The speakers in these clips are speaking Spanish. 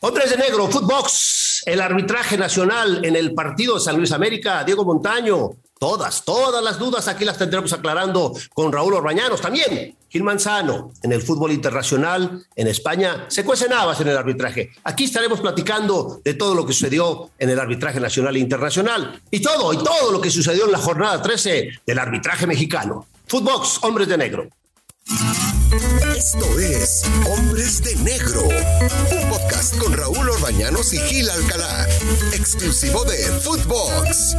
Hombres de negro, Footbox, el arbitraje nacional en el partido de San Luis América, Diego Montaño. Todas, todas las dudas aquí las tendremos aclarando con Raúl Orbañanos. También Gil Manzano, en el fútbol internacional, en España, se cuecen habas en el arbitraje. Aquí estaremos platicando de todo lo que sucedió en el arbitraje nacional e internacional. Y todo, y todo lo que sucedió en la jornada 13 del arbitraje mexicano. Footbox, hombres de negro. Esto es Hombres de Negro, un podcast con Raúl Orbañanos y Gil Alcalá, exclusivo de Footbox.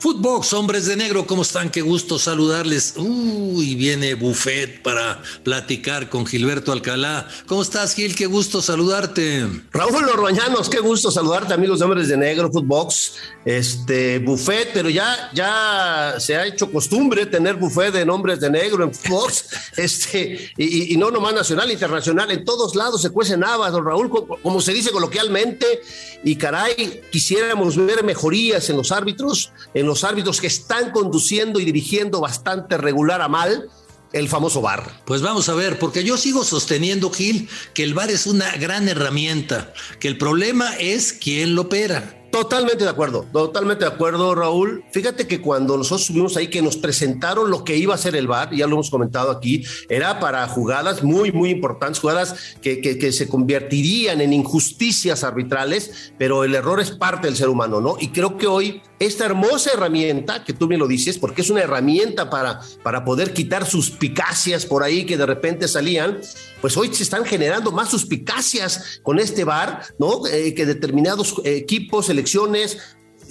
Footbox, hombres de negro, ¿cómo están? Qué gusto saludarles. Uy, viene Buffet para platicar con Gilberto Alcalá. ¿Cómo estás, Gil? Qué gusto saludarte. Raúl Orbañanos, qué gusto saludarte, amigos de hombres de negro, Footbox. Este, Buffet, pero ya, ya se ha hecho costumbre tener buffet de hombres de negro en Footbox, este, y, y, no nomás nacional, internacional, en todos lados se cuecen habas, don Raúl, como se dice coloquialmente, y caray, quisiéramos ver mejorías en los árbitros, en los árbitros que están conduciendo y dirigiendo bastante regular a mal el famoso VAR. Pues vamos a ver, porque yo sigo sosteniendo, Gil, que el VAR es una gran herramienta, que el problema es quién lo opera. Totalmente de acuerdo, totalmente de acuerdo, Raúl. Fíjate que cuando nosotros subimos ahí que nos presentaron lo que iba a ser el VAR, ya lo hemos comentado aquí, era para jugadas muy, muy importantes, jugadas que, que, que, se convertirían en injusticias arbitrales, pero el error es parte del ser humano, ¿no? Y creo que hoy esta hermosa herramienta, que tú me lo dices, porque es una herramienta para, para poder quitar suspicacias por ahí que de repente salían, pues hoy se están generando más suspicacias con este VAR, ¿no? Eh, que determinados equipos, elecciones,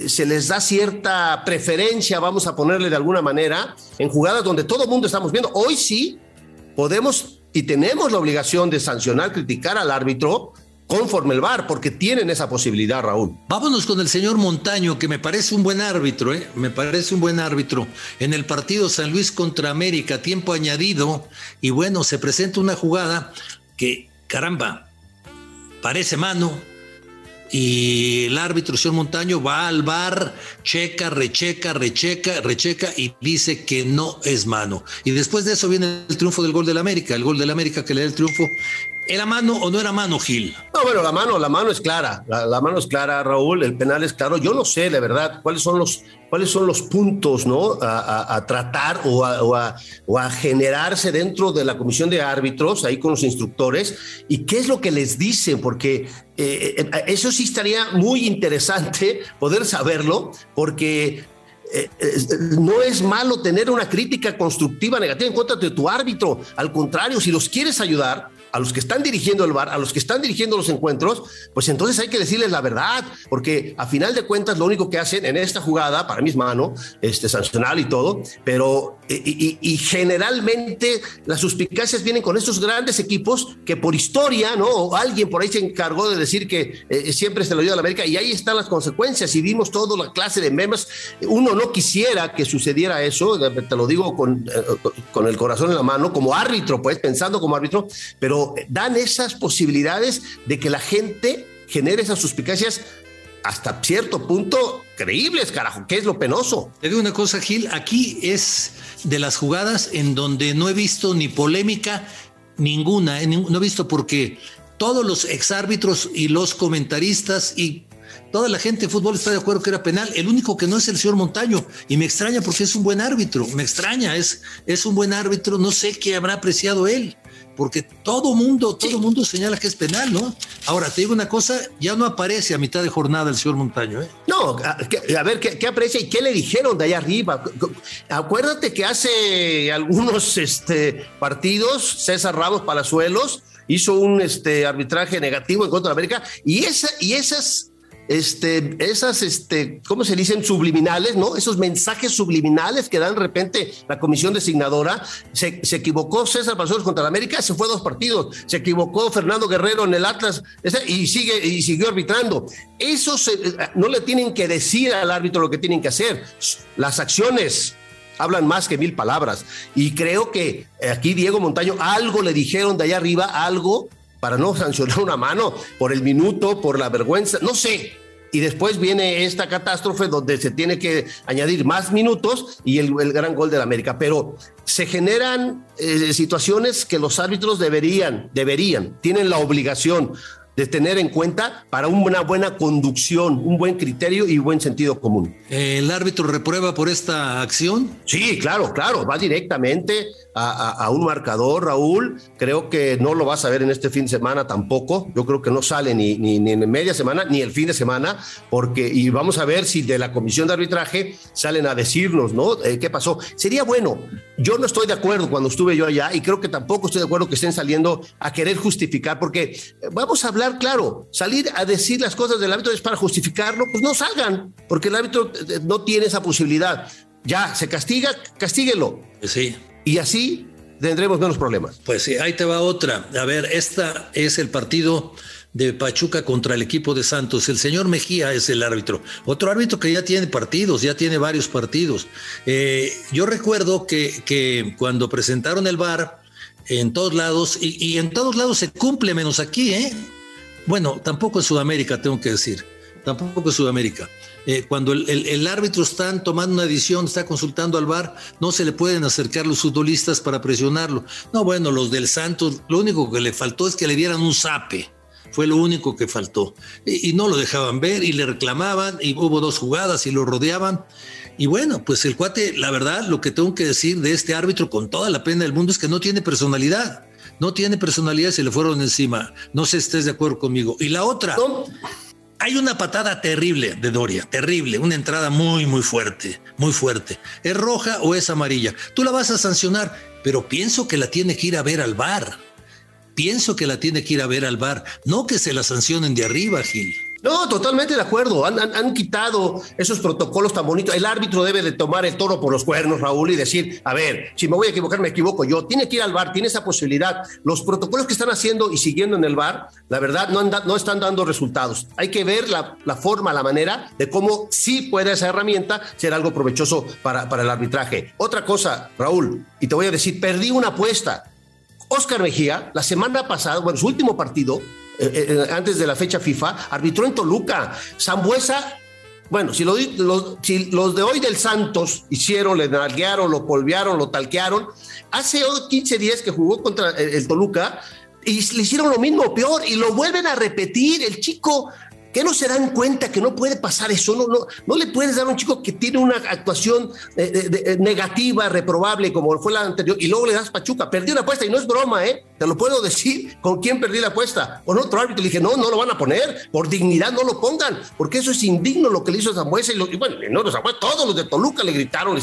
se les da cierta preferencia, vamos a ponerle de alguna manera, en jugadas donde todo el mundo estamos viendo. Hoy sí podemos y tenemos la obligación de sancionar, criticar al árbitro, conforme el VAR, porque tienen esa posibilidad, Raúl. Vámonos con el señor Montaño, que me parece un buen árbitro, ¿eh? me parece un buen árbitro. En el partido San Luis contra América, tiempo añadido, y bueno, se presenta una jugada que, caramba, parece mano, y el árbitro, señor Montaño, va al bar, checa, recheca, recheca, recheca y dice que no es mano. Y después de eso viene el triunfo del gol del América, el gol del América que le da el triunfo. ¿Era mano o no era mano, Gil? No, bueno, la mano, la mano es clara, la, la, mano es clara, Raúl, el penal es claro. Yo no sé, de verdad, cuáles son los, cuáles son los puntos, ¿no? A, a, tratar o a, o, a, generarse dentro de la comisión de árbitros, ahí con los instructores, y qué es lo que les dicen, porque eh, eh, eso sí estaría muy interesante poder saberlo, porque eh, no es malo tener una crítica constructiva negativa en contra de tu árbitro. Al contrario, si los quieres ayudar, a los que están dirigiendo el bar, a los que están dirigiendo los encuentros, pues entonces hay que decirles la verdad, porque a final de cuentas lo único que hacen en esta jugada, para mí es mano, este, sancional y todo, pero y, y, y, generalmente las suspicacias vienen con estos grandes equipos que por historia, ¿no? Alguien por ahí se encargó de decir que eh, siempre se lo dio a la América y ahí están las consecuencias y vimos toda la clase de memes. Uno no quisiera que sucediera eso, te lo digo con, eh, con el corazón en la mano, como árbitro, pues pensando como árbitro, pero dan esas posibilidades de que la gente genere esas suspicacias hasta cierto punto creíbles, carajo, que es lo penoso. Te digo una cosa, Gil, aquí es de las jugadas en donde no he visto ni polémica ninguna, no he visto porque todos los exárbitros y los comentaristas y toda la gente de fútbol está de acuerdo que era penal. El único que no es el señor Montaño. Y me extraña porque es un buen árbitro. Me extraña, es, es un buen árbitro. No sé qué habrá apreciado él. Porque todo mundo, todo sí. mundo señala que es penal, ¿no? Ahora, te digo una cosa, ya no aparece a mitad de jornada el señor Montaño, ¿eh? No, a, a ver, ¿qué, ¿qué, aprecia y qué le dijeron de allá arriba? Acuérdate que hace algunos este, partidos, César Ramos Palazuelos hizo un este, arbitraje negativo en contra de América y, esa, y esas este, esas, este, ¿cómo se dicen? Subliminales, ¿no? Esos mensajes subliminales que dan de repente la comisión designadora. Se, se equivocó César Palazuelos contra la América, se fue dos partidos. Se equivocó Fernando Guerrero en el Atlas y, sigue, y siguió arbitrando. Eso se, no le tienen que decir al árbitro lo que tienen que hacer. Las acciones hablan más que mil palabras. Y creo que aquí Diego Montaño algo le dijeron de allá arriba, algo para no sancionar una mano por el minuto, por la vergüenza, no sé. Y después viene esta catástrofe donde se tiene que añadir más minutos y el, el gran gol de la América. Pero se generan eh, situaciones que los árbitros deberían, deberían, tienen la obligación de tener en cuenta para una buena conducción, un buen criterio y buen sentido común. ¿El árbitro reprueba por esta acción? Sí, claro, claro, va directamente a, un marcador, Raúl. Creo que no lo vas a ver en este fin de semana tampoco. Yo creo que no sale ni, ni, ni en media semana ni el fin de semana, porque, y vamos a ver si de la comisión de arbitraje salen a decirnos, ¿no? Eh, ¿Qué pasó? Sería bueno. Yo no estoy de acuerdo cuando estuve yo allá y creo que tampoco estoy de acuerdo que estén saliendo a querer justificar, porque eh, vamos a hablar claro, salir a decir las cosas del árbitro es para justificarlo, pues no salgan, porque el árbitro eh, no tiene esa posibilidad. Ya, se castiga, castíguelo. Sí. Y así tendremos menos problemas. Pues sí, ahí te va otra. A ver, esta es el partido de Pachuca contra el equipo de Santos. El señor Mejía es el árbitro. Otro árbitro que ya tiene partidos, ya tiene varios partidos. Eh, yo recuerdo que, que, cuando presentaron el VAR en todos lados, y, y, en todos lados se cumple menos aquí, ¿eh? Bueno, tampoco en Sudamérica, tengo que decir. Tampoco en Sudamérica. Eh, cuando el, árbitro está tomando una decisión, está consultando al VAR, no se le pueden acercar los futbolistas para presionarlo. No, bueno, los del Santos, lo único que le faltó es que le dieran un zape. Fue lo único que faltó. Y, no lo dejaban ver y le reclamaban y hubo dos jugadas y lo rodeaban. Y bueno, pues el cuate, la verdad, lo que tengo que decir de este árbitro con toda la pena del mundo es que no tiene personalidad. No tiene personalidad, se le fueron encima. No sé si estés de acuerdo conmigo. Y la otra. Hay una patada terrible de Doria, terrible, una entrada muy, muy fuerte, muy fuerte. ¿Es roja o es amarilla? Tú la vas a sancionar, pero pienso que la tiene que ir a ver al bar. Pienso que la tiene que ir a ver al bar, no que se la sancionen de arriba, Gil. No, totalmente de acuerdo. Han, han, han, quitado esos protocolos tan bonitos. El árbitro debe de tomar el toro por los cuernos, Raúl, y decir, a ver, si me voy a equivocar, me equivoco yo. Tiene que ir al bar, tiene esa posibilidad. Los protocolos que están haciendo y siguiendo en el bar, la verdad, no, anda, no están dando resultados. Hay que ver la, la, forma, la manera de cómo sí puede esa herramienta ser algo provechoso para, para el arbitraje. Otra cosa, Raúl, y te voy a decir, perdí una apuesta. Oscar Mejía, la semana pasada, bueno, su último partido, eh, eh, antes de la fecha FIFA, arbitró en Toluca. Zambuesa, bueno, si, lo, los, si los de hoy del Santos hicieron, le nalguearon, lo polvearon, lo talquearon, hace 15 días que jugó contra el, el Toluca y le hicieron lo mismo, peor, y lo vuelven a repetir. El chico ¿Qué no se dan cuenta que no puede pasar eso? No, no, no le puedes dar a un chico que tiene una actuación de, de, negativa, reprobable, como fue la anterior, y luego le das Pachuca. Perdí una apuesta y no es broma, ¿eh? Te lo puedo decir con quién perdí la apuesta. Con otro árbitro le dije, no, no lo van a poner. Por dignidad no lo pongan, porque eso es indigno lo que le hizo Zambuesa. Y, lo, y bueno, no, los todos los de Toluca le gritaron.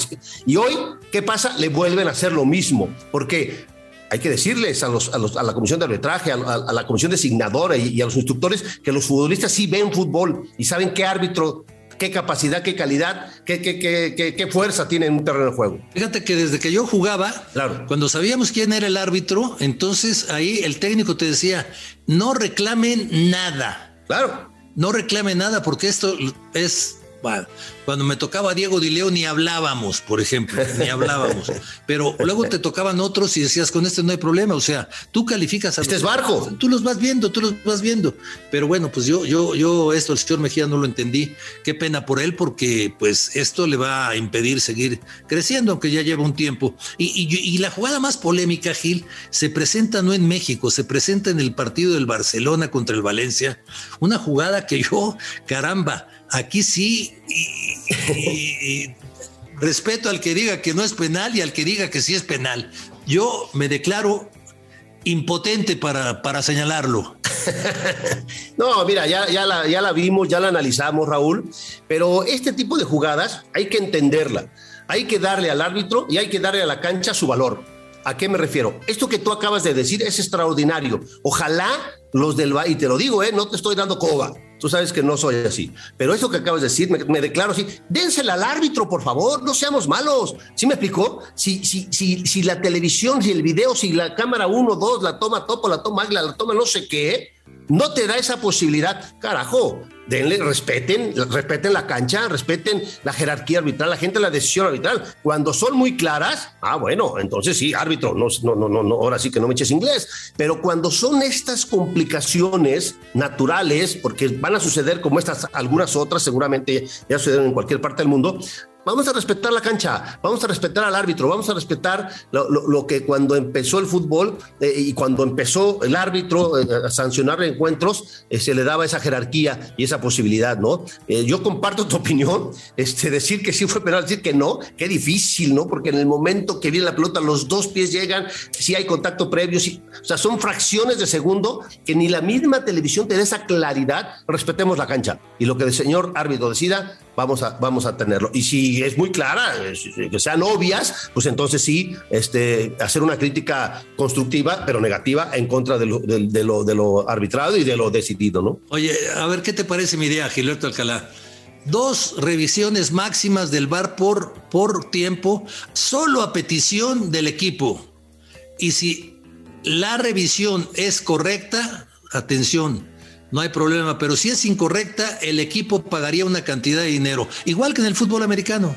Y hoy, ¿qué pasa? Le vuelven a hacer lo mismo, porque hay que decirles a, los, a, los, a, la comisión de arbitraje, a, a la comisión designadora y, y, a los instructores que los futbolistas sí ven fútbol y saben qué árbitro, qué capacidad, qué calidad, qué, qué, qué, qué fuerza tiene en un terreno de juego. Fíjate que desde que yo jugaba, claro. cuando sabíamos quién era el árbitro, entonces ahí el técnico te decía, no reclamen nada. Claro. No reclamen nada porque esto es bueno, cuando me tocaba Diego Dileo ni hablábamos, por ejemplo, ni hablábamos. Pero luego te tocaban otros y decías, con este no hay problema. O sea, tú calificas a Este es barco. Tú los vas viendo, tú los vas viendo. Pero bueno, pues yo, yo, yo esto el señor Mejía no lo entendí. Qué pena por él, porque pues esto le va a impedir seguir creciendo, aunque ya lleva un tiempo. Y, y, y la jugada más polémica, Gil, se presenta no en México, se presenta en el partido del Barcelona contra el Valencia. Una jugada que yo, caramba, aquí sí, y, y, respeto al que diga que no es penal y al que diga que sí es penal. Yo me declaro impotente para, para señalarlo. no, mira, ya, ya, la, ya la vimos, ya la analizamos, Raúl, pero este tipo de jugadas hay que entenderla. Hay que darle al árbitro y hay que darle a la cancha su valor. ¿A qué me refiero? Esto que tú acabas de decir es extraordinario. Ojalá los del y te lo digo, ¿eh? no te estoy dando coba. Tú sabes que no soy así. Pero eso que acabas de decir, me, declaro así. Dénsela al árbitro, por favor, no seamos malos. ¿Sí me explicó? Si, si, si, si la televisión, si el video, si la cámara 1, 2, la toma topo, la toma Agla, la toma no sé qué, no te da esa posibilidad, carajo, denle, respeten, respeten la cancha, respeten la jerarquía arbitral, la gente la decisión arbitral. Cuando son muy claras, ah, bueno, entonces sí, árbitro, no, no, no, no, ahora sí que no me eches inglés. Pero cuando son estas complicaciones naturales, porque van a suceder como estas, algunas otras, seguramente ya suceden en cualquier parte del mundo, Vamos a respetar la cancha, vamos a respetar al árbitro, vamos a respetar lo, que cuando empezó el fútbol eh, y cuando empezó el árbitro eh, a sancionar encuentros, eh, se le daba esa jerarquía y esa posibilidad, ¿no? yo comparto tu opinión, este, decir que sí fue penal, decir que no, qué difícil, ¿no? Porque en el momento que viene la pelota, los dos pies llegan, si hay contacto previo, o sea, son fracciones de segundo que ni la misma televisión te da esa claridad, respetemos la cancha y lo que el señor árbitro decida, vamos a, vamos a tenerlo. Y si es muy clara, que sean obvias, pues entonces sí, este, hacer una crítica constructiva, pero negativa, en contra de lo, de, lo, de lo arbitrado y de lo decidido, ¿no? Oye, a ver, ¿qué te parece mi idea, Gilberto Alcalá? Dos revisiones máximas del VAR por, por tiempo, solo a petición del equipo. Y si la revisión es correcta, atención, no hay problema, pero si es incorrecta, el equipo pagaría una cantidad de dinero, igual que en el fútbol americano,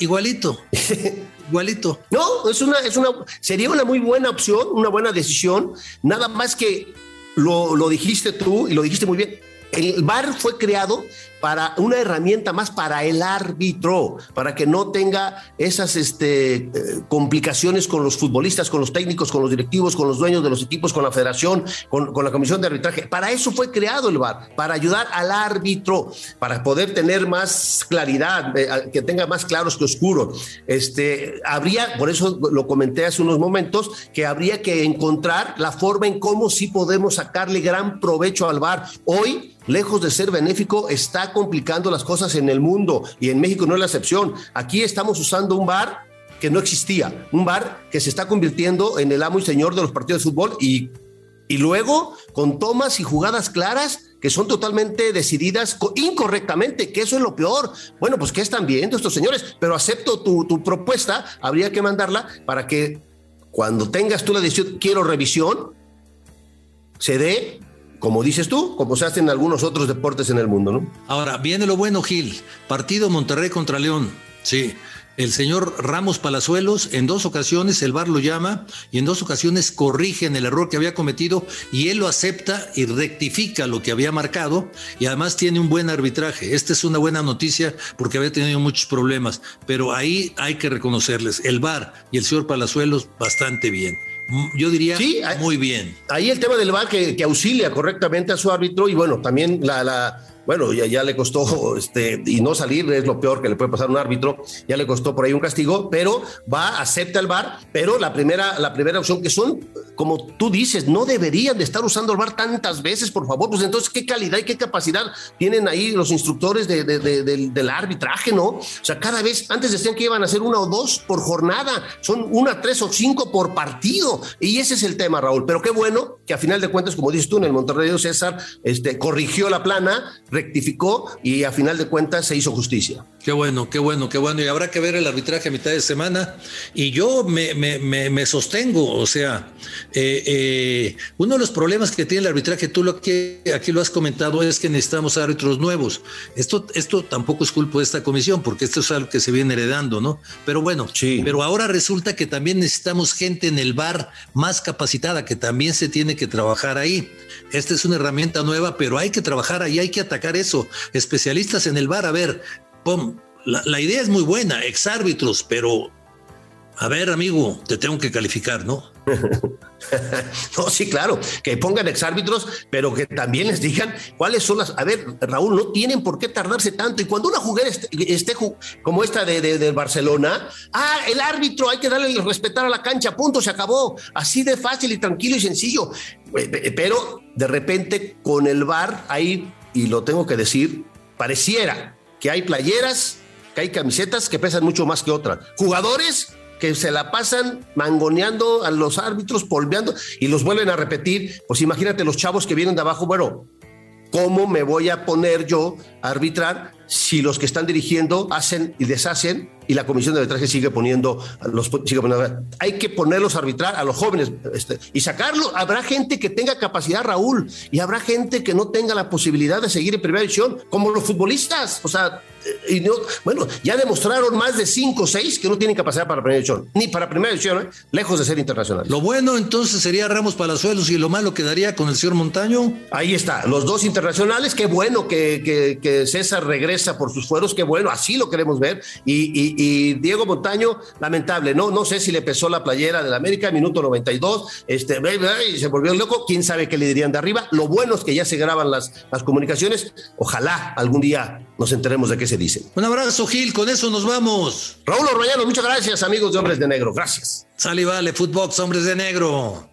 igualito. igualito. No, es una, es una, sería una muy buena opción, una buena decisión, nada más que lo, lo dijiste tú y lo dijiste muy bien. El VAR fue creado para una herramienta más para el árbitro, para que no tenga esas este, eh, complicaciones con los futbolistas, con los técnicos, con los directivos, con los dueños de los equipos, con la federación, con, la comisión de arbitraje. Para eso fue creado el VAR, para ayudar al árbitro, para poder tener más claridad, eh, que tenga más claros que oscuros. Este, habría, por eso lo comenté hace unos momentos, que habría que encontrar la forma en cómo sí podemos sacarle gran provecho al VAR. Hoy, lejos de ser benéfico, está complicando las cosas en el mundo y en México no es la excepción. Aquí estamos usando un bar que no existía, un bar que se está convirtiendo en el amo y señor de los partidos de fútbol y, y luego con tomas y jugadas claras que son totalmente decididas incorrectamente, que eso es lo peor. Bueno, pues ¿qué están viendo estos señores? Pero acepto tu, tu propuesta, habría que mandarla para que cuando tengas tú la decisión, quiero revisión, se dé como dices tú, como se hace en algunos otros deportes en el mundo, ¿no? Ahora, viene lo bueno, Gil. Partido Monterrey contra León. Sí. El señor Ramos Palazuelos en dos ocasiones el VAR lo llama y en dos ocasiones corrigen el error que había cometido y él lo acepta y rectifica lo que había marcado y además tiene un buen arbitraje. Esta es una buena noticia porque había tenido muchos problemas, pero ahí hay que reconocerles el VAR y el señor Palazuelos bastante bien. Yo diría muy bien. Ahí el tema del VAR que, que, auxilia correctamente a su árbitro y bueno, también la, la bueno, ya, ya le costó, este, y no salir es lo peor que le puede pasar a un árbitro, ya le costó por ahí un castigo, pero va, acepta el VAR, pero la primera, la primera opción que son, como tú dices, no deberían de estar usando el VAR tantas veces, por favor, pues entonces, ¿qué calidad y qué capacidad tienen ahí los instructores de, del, arbitraje, no? O sea, cada vez, antes decían que iban a hacer una o dos por jornada, son una, tres o cinco por partido, y ese es el tema, Raúl, pero qué bueno que a final de cuentas, como dices tú, en el Monterrey de César, este, corrigió la plana, rectificó y a final de cuentas se hizo justicia. Qué bueno, qué bueno, qué bueno. Y habrá que ver el arbitraje a mitad de semana. Y yo me, me, me, sostengo, o sea, eh, eh, uno de los problemas que tiene el arbitraje, tú lo que aquí lo has comentado, es que necesitamos árbitros nuevos. Esto, esto tampoco es culpa de esta comisión, porque esto es algo que se viene heredando, ¿no? Pero bueno, sí. pero ahora resulta que también necesitamos gente en el bar más capacitada, que también se tiene que trabajar ahí. Esta es una herramienta nueva, pero hay que trabajar ahí, hay que atacar eso. Especialistas en el bar, a ver, la, idea es muy buena, exárbitros, pero a ver, amigo, te tengo que calificar, ¿no? no, sí, claro, que pongan exárbitros, pero que también les digan cuáles son las. A ver, Raúl, no tienen por qué tardarse tanto. Y cuando una jugada esté, como esta de, de, Barcelona, ah, el árbitro, hay que darle el respetar a la cancha, punto, se acabó. Así de fácil y tranquilo y sencillo. Pero de repente con el VAR, ahí, y lo tengo que decir, pareciera que hay playeras, que hay camisetas que pesan mucho más que otras. Jugadores que se la pasan mangoneando a los árbitros, polveando y los vuelven a repetir. Pues imagínate los chavos que vienen de abajo, bueno, ¿cómo me voy a poner yo a arbitrar si los que están dirigiendo hacen y deshacen y la comisión de arbitraje sigue poniendo, los, sigue poniendo, hay que ponerlos a arbitrar a los jóvenes este, y sacarlo. Habrá gente que tenga capacidad, Raúl, y habrá gente que no tenga la posibilidad de seguir en primera división, como los futbolistas. O sea, y no, bueno, ya demostraron más de cinco o seis que no tienen capacidad para primera división, ni para primera división, ¿eh? lejos de ser internacional. Lo bueno entonces sería Ramos Palazuelos y lo malo quedaría con el señor Montaño. Ahí está, los dos internacionales, qué bueno que, que, que César regresa por sus fueros, qué bueno, así lo queremos ver. Y, y, Diego Montaño, lamentable, no, no sé si le pesó la playera del América, minuto 92, este, y se volvió loco, quién sabe qué le dirían de arriba. Lo bueno es que ya se graban las, las comunicaciones, ojalá algún día nos enteremos de qué se dice. Un abrazo, Gil, con eso nos vamos. Raúl Orbañano, muchas gracias, amigos de Hombres de Negro, gracias. Sale vale, Footbox, Hombres de Negro.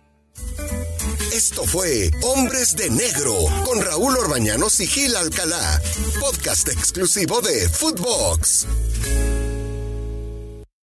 Esto fue Hombres de Negro con Raúl Orbañanos y Gil Alcalá, podcast exclusivo de Footbox.